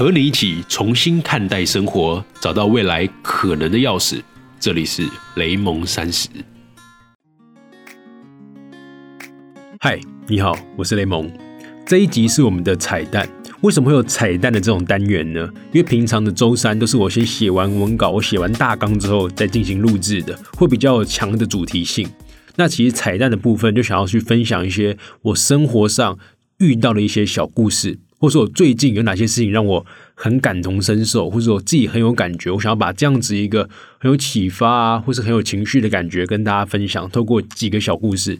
和你一起重新看待生活，找到未来可能的钥匙。这里是雷蒙三十。嗨，你好，我是雷蒙。这一集是我们的彩蛋。为什么会有彩蛋的这种单元呢？因为平常的周三都是我先写完文稿，我写完大纲之后再进行录制的，会比较强的主题性。那其实彩蛋的部分就想要去分享一些我生活上遇到的一些小故事，或者我最近有哪些事情让我很感同身受，或者我自己很有感觉，我想要把这样子一个很有启发啊，或是很有情绪的感觉跟大家分享，透过几个小故事。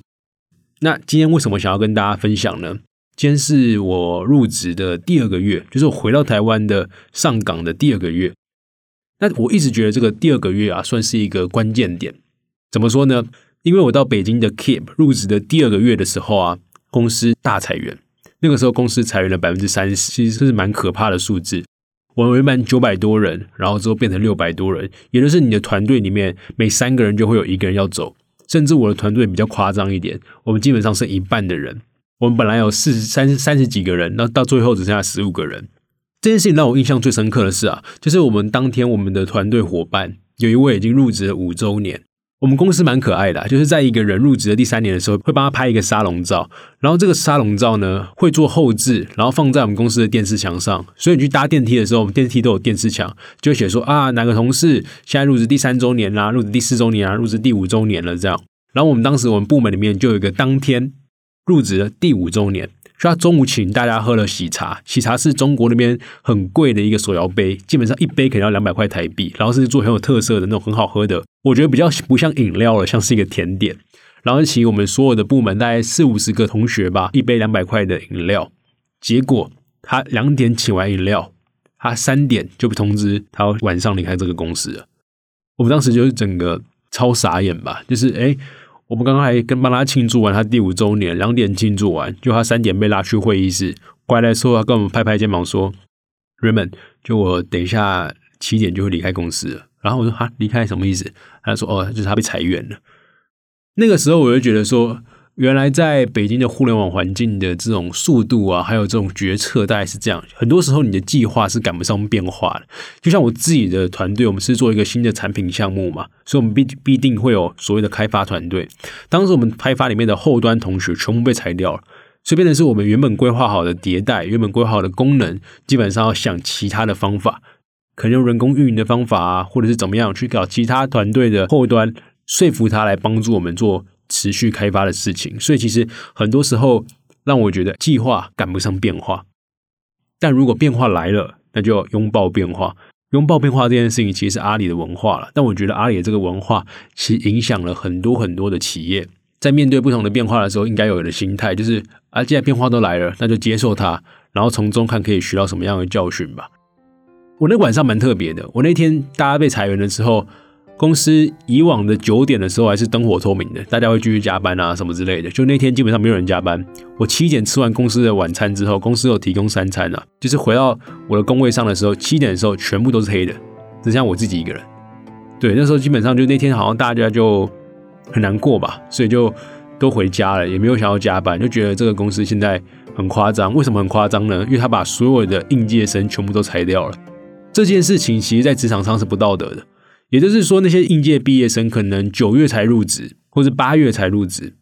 那今天为什么想要跟大家分享呢？今天是我入职的第二个月，就是我回到台湾的上岗的第二个月。那我一直觉得这个第二个月啊，算是一个关键点。怎么说呢？因为我到北京的 Keep 入职的第二个月的时候啊，公司大裁员。那个时候公司裁员了百分之三十，其实是蛮可怕的数字。我们原本九百多人，然后之后变成六百多人，也就是你的团队里面每三个人就会有一个人要走。甚至我的团队比较夸张一点，我们基本上是一半的人。我们本来有四三三十几个人，那到最后只剩下十五个人。这件事情让我印象最深刻的是啊，就是我们当天我们的团队伙伴有一位已经入职了五周年。我们公司蛮可爱的，就是在一个人入职的第三年的时候，会帮他拍一个沙龙照。然后这个沙龙照呢，会做后置，然后放在我们公司的电视墙上。所以你去搭电梯的时候，我们电梯都有电视墙，就会写说啊，哪个同事现在入职第三周年啦，入职第四周年啊，入职第五周年了这样。然后我们当时我们部门里面就有一个当天。入职的第五周年，所以他中午请大家喝了喜茶。喜茶是中国那边很贵的一个手摇杯，基本上一杯可能要两百块台币，然后是做很有特色的那种很好喝的。我觉得比较不像饮料了，像是一个甜点。然后请我们所有的部门大概四五十个同学吧，一杯两百块的饮料。结果他两点请完饮料，他三点就被通知他晚上离开这个公司了。我们当时就是整个超傻眼吧，就是哎。我们刚刚还跟帮他庆祝完他第五周年，两点庆祝完，就他三点被拉去会议室，过来说他跟我们拍拍肩膀说：“Raymond，就我等一下七点就会离开公司。”然后我说：“哈，离开什么意思？”他说：“哦，就是他被裁员了。”那个时候我就觉得说。原来在北京的互联网环境的这种速度啊，还有这种决策，大概是这样。很多时候你的计划是赶不上变化的。就像我自己的团队，我们是做一个新的产品项目嘛，所以我们必必定会有所谓的开发团队。当时我们开发里面的后端同学全部被裁掉了，所以变成是我们原本规划好的迭代、原本规划好的功能，基本上要想其他的方法，可能用人工运营的方法啊，或者是怎么样去搞其他团队的后端，说服他来帮助我们做。持续开发的事情，所以其实很多时候让我觉得计划赶不上变化。但如果变化来了，那就拥抱变化。拥抱变化这件事情，其实是阿里的文化了。但我觉得阿里的这个文化，其实影响了很多很多的企业，在面对不同的变化的时候，应该有的心态就是：啊，既然变化都来了，那就接受它，然后从中看可以学到什么样的教训吧。我那晚上蛮特别的，我那天大家被裁员的时候。公司以往的九点的时候还是灯火通明的，大家会继续加班啊什么之类的。就那天基本上没有人加班。我七点吃完公司的晚餐之后，公司有提供三餐啊。就是回到我的工位上的时候，七点的时候全部都是黑的，只剩下我自己一个人。对，那时候基本上就那天好像大家就很难过吧，所以就都回家了，也没有想要加班，就觉得这个公司现在很夸张。为什么很夸张呢？因为他把所有的应届生全部都裁掉了。这件事情其实在职场上是不道德的。也就是说，那些应届毕业生可能九月才入职，或者八月才入职，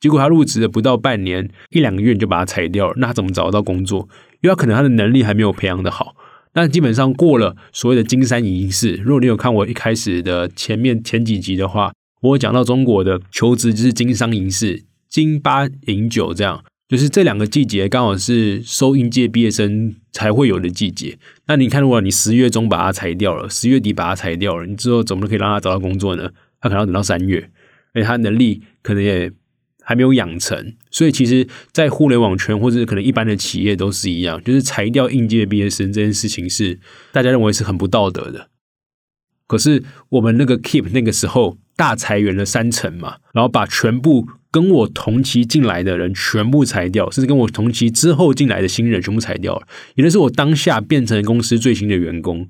结果他入职了不到半年，一两个月你就把他裁掉了，那他怎么找得到工作？因为他可能他的能力还没有培养的好。那基本上过了所谓的金山银四，如果你有看我一开始的前面前几集的话，我讲到中国的求职就是金三银四、金八银九这样。就是这两个季节刚好是收应届毕业生才会有的季节。那你看，如果你十月中把它裁掉了，十月底把它裁掉了，你之后怎么可以让他找到工作呢？他可能要等到三月，而且他能力可能也还没有养成。所以，其实，在互联网圈或者可能一般的企业都是一样，就是裁掉应届毕业生这件事情是大家认为是很不道德的。可是我们那个 Keep 那个时候大裁员了三成嘛，然后把全部。跟我同期进来的人全部裁掉，甚至跟我同期之后进来的新人全部裁掉了。也就是我当下变成公司最新的员工，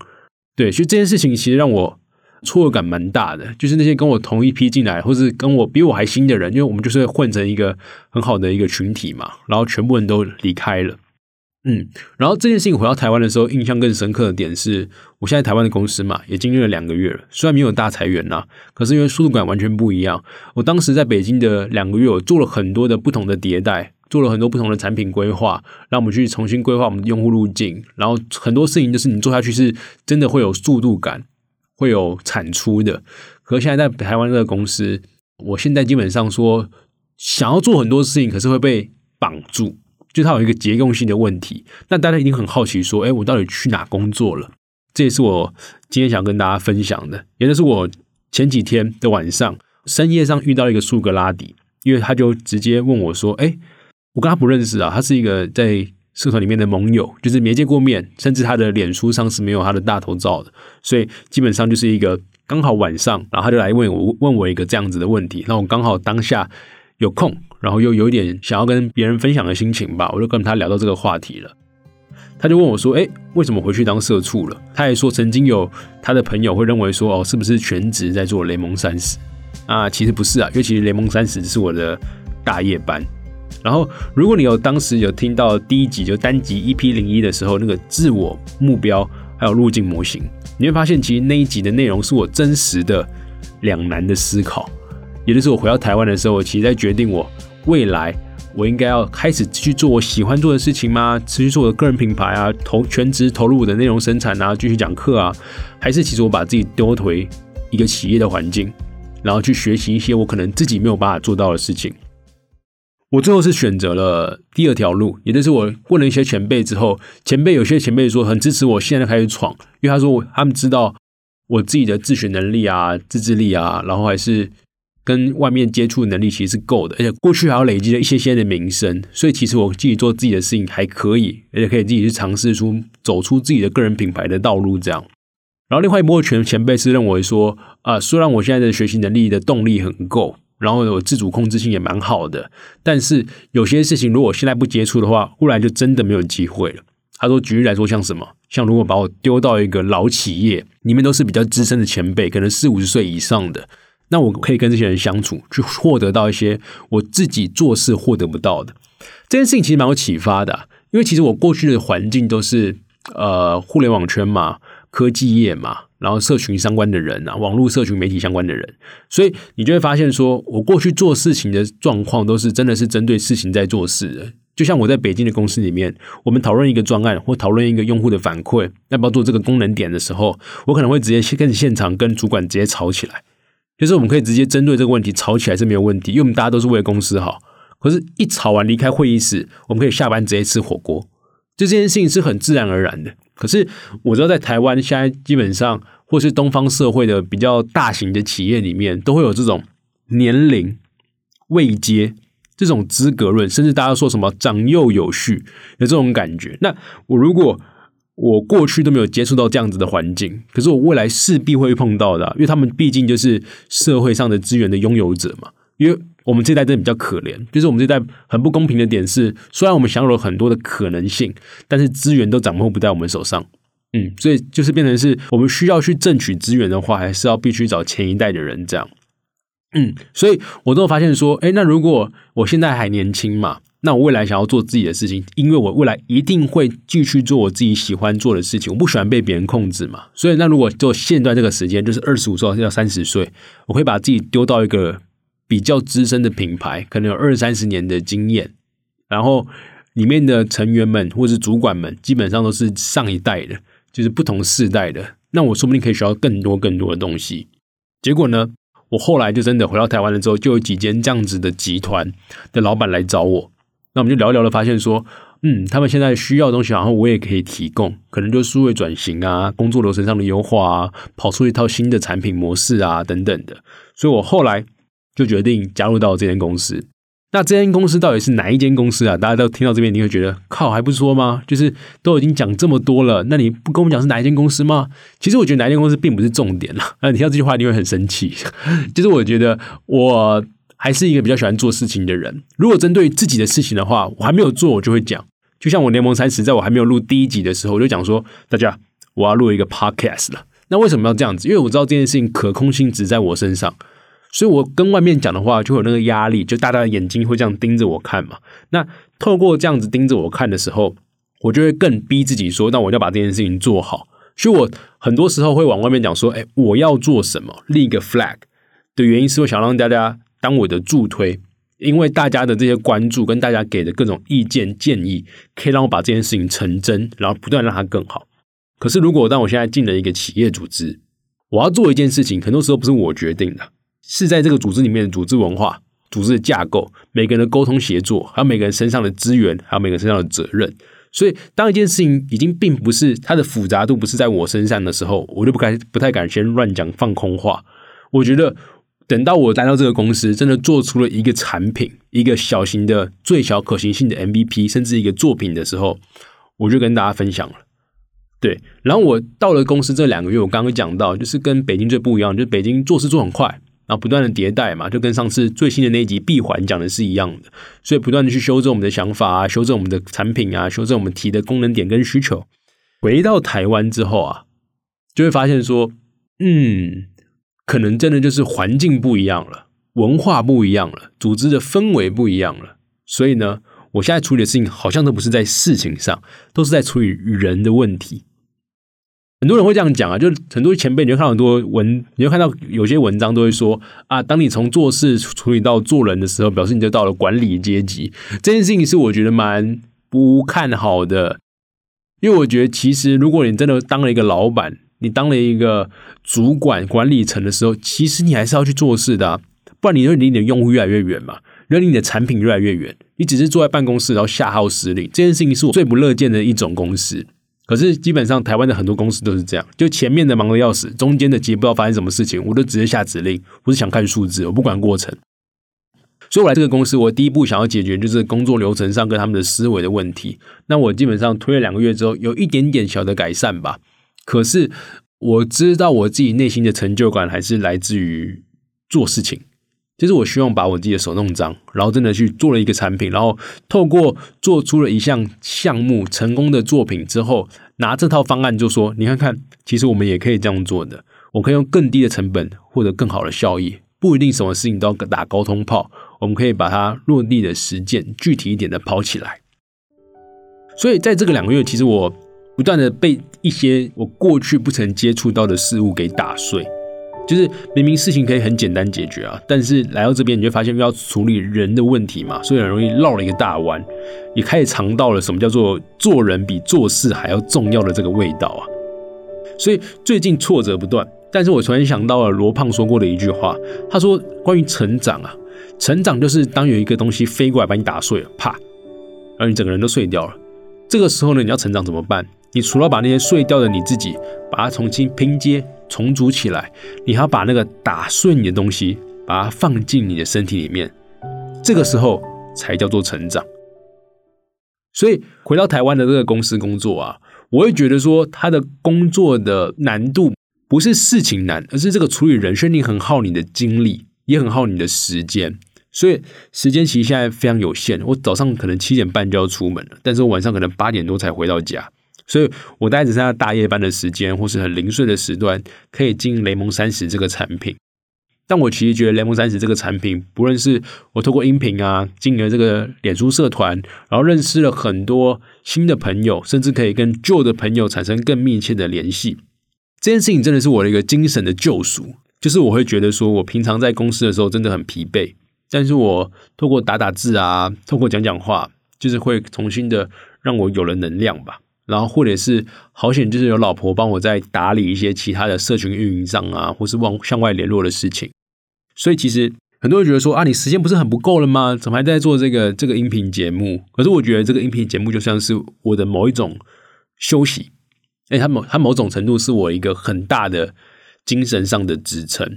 对，所以这件事情其实让我错愕感蛮大的。就是那些跟我同一批进来，或是跟我比我还新的人，因为我们就是混成一个很好的一个群体嘛，然后全部人都离开了。嗯，然后这件事情回到台湾的时候，印象更深刻的点是，我现在台湾的公司嘛，也经历了两个月了，虽然没有大裁员呐，可是因为速度感完全不一样。我当时在北京的两个月，我做了很多的不同的迭代，做了很多不同的产品规划，让我们去重新规划我们的用户路径，然后很多事情就是你做下去是真的会有速度感，会有产出的。可现在在台湾这个公司，我现在基本上说想要做很多事情，可是会被绑住。就它有一个结构性的问题，那大家一定很好奇，说：“哎，我到底去哪工作了？”这也是我今天想跟大家分享的。也就是我前几天的晚上深夜上遇到一个苏格拉底，因为他就直接问我说：“哎，我跟他不认识啊，他是一个在社团里面的盟友，就是没见过面，甚至他的脸书上是没有他的大头照的，所以基本上就是一个刚好晚上，然后他就来问我问我一个这样子的问题，那我刚好当下有空。”然后又有点想要跟别人分享的心情吧，我就跟他聊到这个话题了。他就问我说：“哎，为什么回去当社畜了？”他还说曾经有他的朋友会认为说：“哦，是不是全职在做雷蒙三十？”啊，其实不是啊，因为其实雷蒙三十是我的大夜班。然后，如果你有当时有听到第一集就单集 EP 零一的时候，那个自我目标还有路径模型，你会发现其实那一集的内容是我真实的两难的思考。也就是我回到台湾的时候，我其实在决定我。未来我应该要开始去做我喜欢做的事情吗？持续做我的个人品牌啊，投全职投入我的内容生产啊，继续讲课啊，还是其实我把自己丢回一个企业的环境，然后去学习一些我可能自己没有办法做到的事情？我最后是选择了第二条路，也就是我问了一些前辈之后，前辈有些前辈说很支持我现在开始闯，因为他说他们知道我自己的自学能力啊、自制力啊，然后还是。跟外面接触能力其实是够的，而且过去还要累积了一些些的名声，所以其实我自己做自己的事情还可以，而且可以自己去尝试出走出自己的个人品牌的道路这样。然后另外一波全前辈是认为说，啊，虽然我现在的学习能力的动力很够，然后我自主控制性也蛮好的，但是有些事情如果现在不接触的话，忽然就真的没有机会了。他说，举例来说，像什么，像如果把我丢到一个老企业，里面都是比较资深的前辈，可能四五十岁以上的。那我可以跟这些人相处，去获得到一些我自己做事获得不到的。这件事情其实蛮有启发的，因为其实我过去的环境都是呃互联网圈嘛、科技业嘛，然后社群相关的人啊，网络社群媒体相关的人，所以你就会发现，说我过去做事情的状况都是真的是针对事情在做事的。就像我在北京的公司里面，我们讨论一个专案或讨论一个用户的反馈，要不要做这个功能点的时候，我可能会直接跟现场跟主管直接吵起来。就是我们可以直接针对这个问题吵起来是没有问题，因为我们大家都是为了公司好。可是，一吵完离开会议室，我们可以下班直接吃火锅，就这件事情是很自然而然的。可是，我知道在台湾现在基本上，或是东方社会的比较大型的企业里面，都会有这种年龄、位阶这种资格论，甚至大家说什么长幼有序的这种感觉。那我如果我过去都没有接触到这样子的环境，可是我未来势必会碰到的，因为他们毕竟就是社会上的资源的拥有者嘛。因为我们这代真的比较可怜，就是我们这代很不公平的点是，虽然我们享有了很多的可能性，但是资源都掌握不在我们手上。嗯，所以就是变成是我们需要去争取资源的话，还是要必须找前一代的人这样。嗯，所以我都发现说，哎，那如果我现在还年轻嘛？那我未来想要做自己的事情，因为我未来一定会继续做我自己喜欢做的事情。我不喜欢被别人控制嘛，所以那如果做现在这个时间，就是二十五岁到三十岁，我会把自己丢到一个比较资深的品牌，可能有二三十年的经验，然后里面的成员们或是主管们，基本上都是上一代的，就是不同世代的。那我说不定可以学到更多更多的东西。结果呢，我后来就真的回到台湾了之后，就有几间这样子的集团的老板来找我。那我们就聊一聊了，发现说，嗯，他们现在需要的东西，然后我也可以提供，可能就是数位转型啊，工作流程上的优化啊，跑出一套新的产品模式啊，等等的。所以我后来就决定加入到这间公司。那这间公司到底是哪一间公司啊？大家都听到这边，你会觉得靠，还不说吗？就是都已经讲这么多了，那你不跟我们讲是哪一间公司吗？其实我觉得哪一间公司并不是重点啦。那 你听到这句话，你会很生气。就是我觉得我。还是一个比较喜欢做事情的人。如果针对自己的事情的话，我还没有做，我就会讲。就像我联盟三十，在我还没有录第一集的时候，我就讲说：“大家，我要录一个 podcast 了。”那为什么要这样子？因为我知道这件事情可控性只在我身上，所以我跟外面讲的话就有那个压力，就大家的眼睛会这样盯着我看嘛。那透过这样子盯着我看的时候，我就会更逼自己说，那我要把这件事情做好。所以我很多时候会往外面讲说，哎，我要做什么，立一个 flag 的原因是我想让大家当我的助推，因为大家的这些关注跟大家给的各种意见建议，可以让我把这件事情成真，然后不断让它更好。可是如果当我现在进了一个企业组织，我要做一件事情，很多时候不是我决定的，是在这个组织里面的组织文化、组织的架构、每个人的沟通协作，还有每个人身上的资源，还有每个人身上的责任。所以，当一件事情已经并不是它的复杂度不是在我身上的时候，我就不敢不太敢先乱讲放空话。我觉得等到我来到这个公司，真的做出了一个产品，一个小型的最小可行性的 MVP，甚至一个作品的时候，我就跟大家分享了。对，然后我到了公司这两个月，我刚刚讲到，就是跟北京最不一样，就是北京做事做很快。然后不断的迭代嘛，就跟上次最新的那一集闭环讲的是一样的，所以不断的去修正我们的想法啊，修正我们的产品啊，修正我们提的功能点跟需求。回到台湾之后啊，就会发现说，嗯，可能真的就是环境不一样了，文化不一样了，组织的氛围不一样了。所以呢，我现在处理的事情好像都不是在事情上，都是在处理人的问题。很多人会这样讲啊，就很多前辈，你会看到很多文，你会看到有些文章都会说啊，当你从做事处理到做人的时候，表示你就到了管理阶级。这件事情是我觉得蛮不看好的，因为我觉得其实如果你真的当了一个老板，你当了一个主管管理层的时候，其实你还是要去做事的，不然你会离你的用户越来越远嘛，离你的产品越来越远。你只是坐在办公室然后下号施令，这件事情是我最不乐见的一种公司。可是基本上台湾的很多公司都是这样，就前面的忙得要死，中间的接不知道发生什么事情，我都直接下指令，我是想看数字，我不管过程。所以我来这个公司，我第一步想要解决就是工作流程上跟他们的思维的问题。那我基本上推了两个月之后，有一点点小的改善吧。可是我知道我自己内心的成就感还是来自于做事情。就是我希望把我自己的手弄脏，然后真的去做了一个产品，然后透过做出了一项项目成功的作品之后，拿这套方案就说：你看看，其实我们也可以这样做的。我可以用更低的成本获得更好的效益，不一定什么事情都要打高通炮，我们可以把它落地的实践具体一点的跑起来。所以在这个两个月，其实我不断的被一些我过去不曾接触到的事物给打碎。就是明明事情可以很简单解决啊，但是来到这边你就发现要处理人的问题嘛，所以很容易绕了一个大弯，也开始尝到了什么叫做做人比做事还要重要的这个味道啊。所以最近挫折不断，但是我突然想到了罗胖说过的一句话，他说关于成长啊，成长就是当有一个东西飞过来把你打碎了，啪，而你整个人都碎掉了。这个时候呢，你要成长怎么办？你除了把那些碎掉的你自己，把它重新拼接。重组起来，你还要把那个打碎你的东西，把它放进你的身体里面，这个时候才叫做成长。所以回到台湾的这个公司工作啊，我会觉得说，他的工作的难度不是事情难，而是这个处理人，生你很耗你的精力，也很耗你的时间。所以时间其实现在非常有限，我早上可能七点半就要出门了，但是我晚上可能八点多才回到家。所以我大概只剩下大夜班的时间，或是很零碎的时段，可以经营雷蒙三十这个产品。但我其实觉得雷蒙三十这个产品，不论是我透过音频啊，经营这个脸书社团，然后认识了很多新的朋友，甚至可以跟旧的朋友产生更密切的联系。这件事情真的是我的一个精神的救赎。就是我会觉得说，我平常在公司的时候真的很疲惫，但是我透过打打字啊，透过讲讲话，就是会重新的让我有了能量吧。然后或者是好险，就是有老婆帮我在打理一些其他的社群运营上啊，或是往向外联络的事情。所以其实很多人觉得说啊，你时间不是很不够了吗？怎么还在做这个这个音频节目？可是我觉得这个音频节目就像是我的某一种休息，哎，它某它某种程度是我一个很大的精神上的支撑，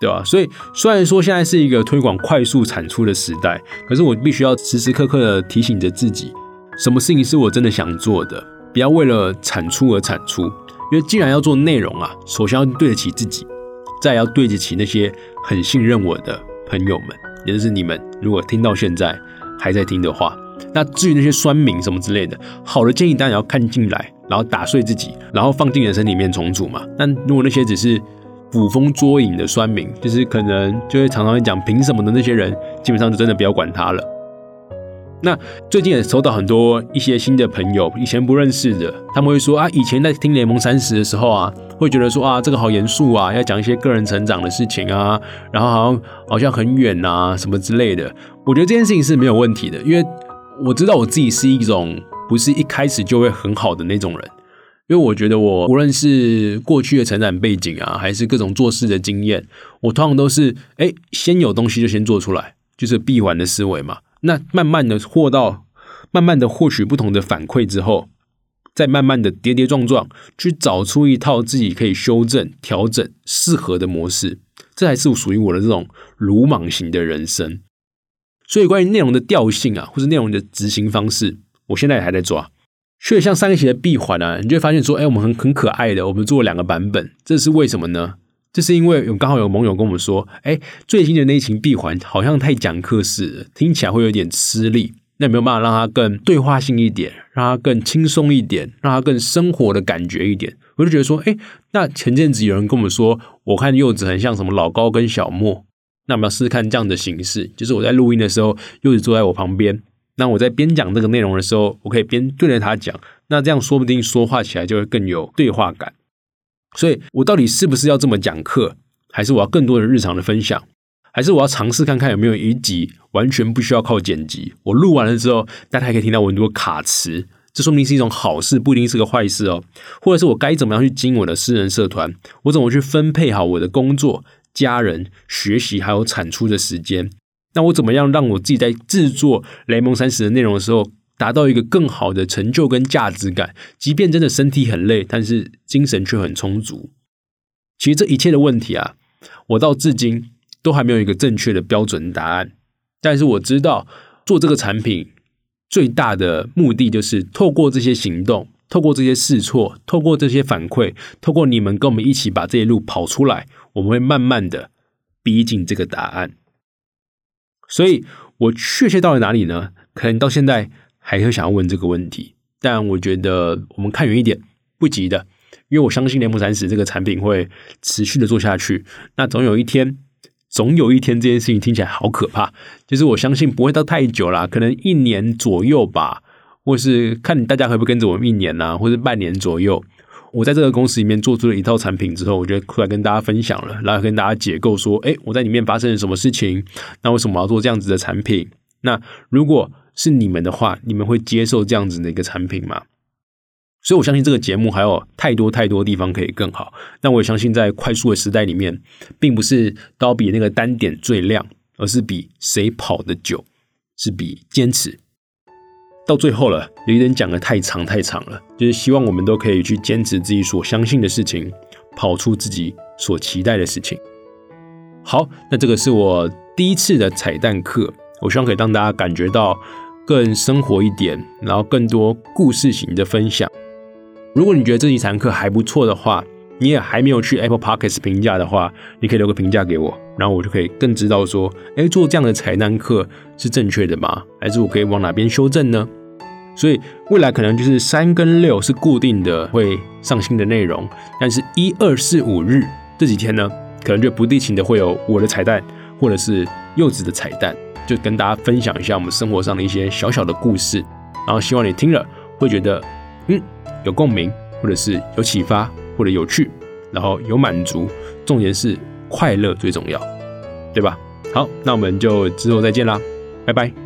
对吧？所以虽然说现在是一个推广快速产出的时代，可是我必须要时时刻刻的提醒着自己，什么事情是我真的想做的。不要为了产出而产出，因为既然要做内容啊，首先要对得起自己，再要对得起那些很信任我的朋友们，也就是你们。如果听到现在还在听的话，那至于那些酸民什么之类的，好的建议当然要看进来，然后打碎自己，然后放进人生里面重组嘛。但如果那些只是捕风捉影的酸民，就是可能就会常常会讲凭什么的那些人，基本上就真的不要管他了。那最近也收到很多一些新的朋友，以前不认识的，他们会说啊，以前在听联盟三十的时候啊，会觉得说啊，这个好严肃啊，要讲一些个人成长的事情啊，然后好像好像很远啊，什么之类的。我觉得这件事情是没有问题的，因为我知道我自己是一种不是一开始就会很好的那种人，因为我觉得我无论是过去的成长背景啊，还是各种做事的经验，我通常都是哎，先有东西就先做出来，就是闭环的思维嘛。那慢慢的获到，慢慢的获取不同的反馈之后，再慢慢的跌跌撞撞去找出一套自己可以修正、调整、适合的模式，这还是属于我的这种鲁莽型的人生。所以关于内容的调性啊，或者内容的执行方式，我现在也还在抓。所以像上一期的闭环啊，你就会发现说，哎，我们很很可爱的，我们做了两个版本，这是为什么呢？这是因为有刚好有盟友跟我们说，哎，最新的那一群闭环好像太讲课式了，听起来会有点吃力。那没有办法让它更对话性一点，让它更轻松一点，让它更生活的感觉一点？我就觉得说，哎，那前阵子有人跟我们说，我看柚子很像什么老高跟小莫，那我们要试试看这样的形式，就是我在录音的时候，柚子坐在我旁边，那我在边讲这个内容的时候，我可以边对着他讲，那这样说不定说话起来就会更有对话感。所以，我到底是不是要这么讲课，还是我要更多的日常的分享，还是我要尝试看看有没有一集完全不需要靠剪辑？我录完了之后，大家还可以听到我很多卡词，这说明是一种好事，不一定是个坏事哦。或者是我该怎么样去经营我的私人社团？我怎么去分配好我的工作、家人、学习还有产出的时间？那我怎么样让我自己在制作雷蒙三十的内容的时候？达到一个更好的成就跟价值感，即便真的身体很累，但是精神却很充足。其实这一切的问题啊，我到至今都还没有一个正确的标准答案。但是我知道，做这个产品最大的目的就是透过这些行动，透过这些试错，透过这些反馈，透过你们跟我们一起把这一路跑出来，我们会慢慢的逼近这个答案。所以我确切到了哪里呢？可能到现在。还会想要问这个问题，但我觉得我们看远一点，不急的，因为我相信联盟三十这个产品会持续的做下去。那总有一天，总有一天，这件事情听起来好可怕，就是我相信不会到太久啦，可能一年左右吧，或是看大家会不会跟着我们一年呐，或者半年左右。我在这个公司里面做出了一套产品之后，我觉得出来跟大家分享了，然后跟大家解构说，哎，我在里面发生了什么事情？那为什么要做这样子的产品？那如果是你们的话，你们会接受这样子的一个产品吗？所以我相信这个节目还有太多太多地方可以更好。但我也相信，在快速的时代里面，并不是都比那个单点最亮，而是比谁跑得久，是比坚持。到最后了，有一点讲的太长太长了，就是希望我们都可以去坚持自己所相信的事情，跑出自己所期待的事情。好，那这个是我第一次的彩蛋课，我希望可以让大家感觉到。更生活一点，然后更多故事型的分享。如果你觉得这一堂课还不错的话，你也还没有去 Apple Podcast 评价的话，你可以留个评价给我，然后我就可以更知道说，哎，做这样的彩蛋课是正确的吗？还是我可以往哪边修正呢？所以未来可能就是三跟六是固定的会上新的内容，但是一二四五日这几天呢，可能就不定期的会有我的彩蛋，或者是柚子的彩蛋。就跟大家分享一下我们生活上的一些小小的故事，然后希望你听了会觉得嗯有共鸣，或者是有启发，或者有趣，然后有满足，重点是快乐最重要，对吧？好，那我们就之后再见啦，拜拜。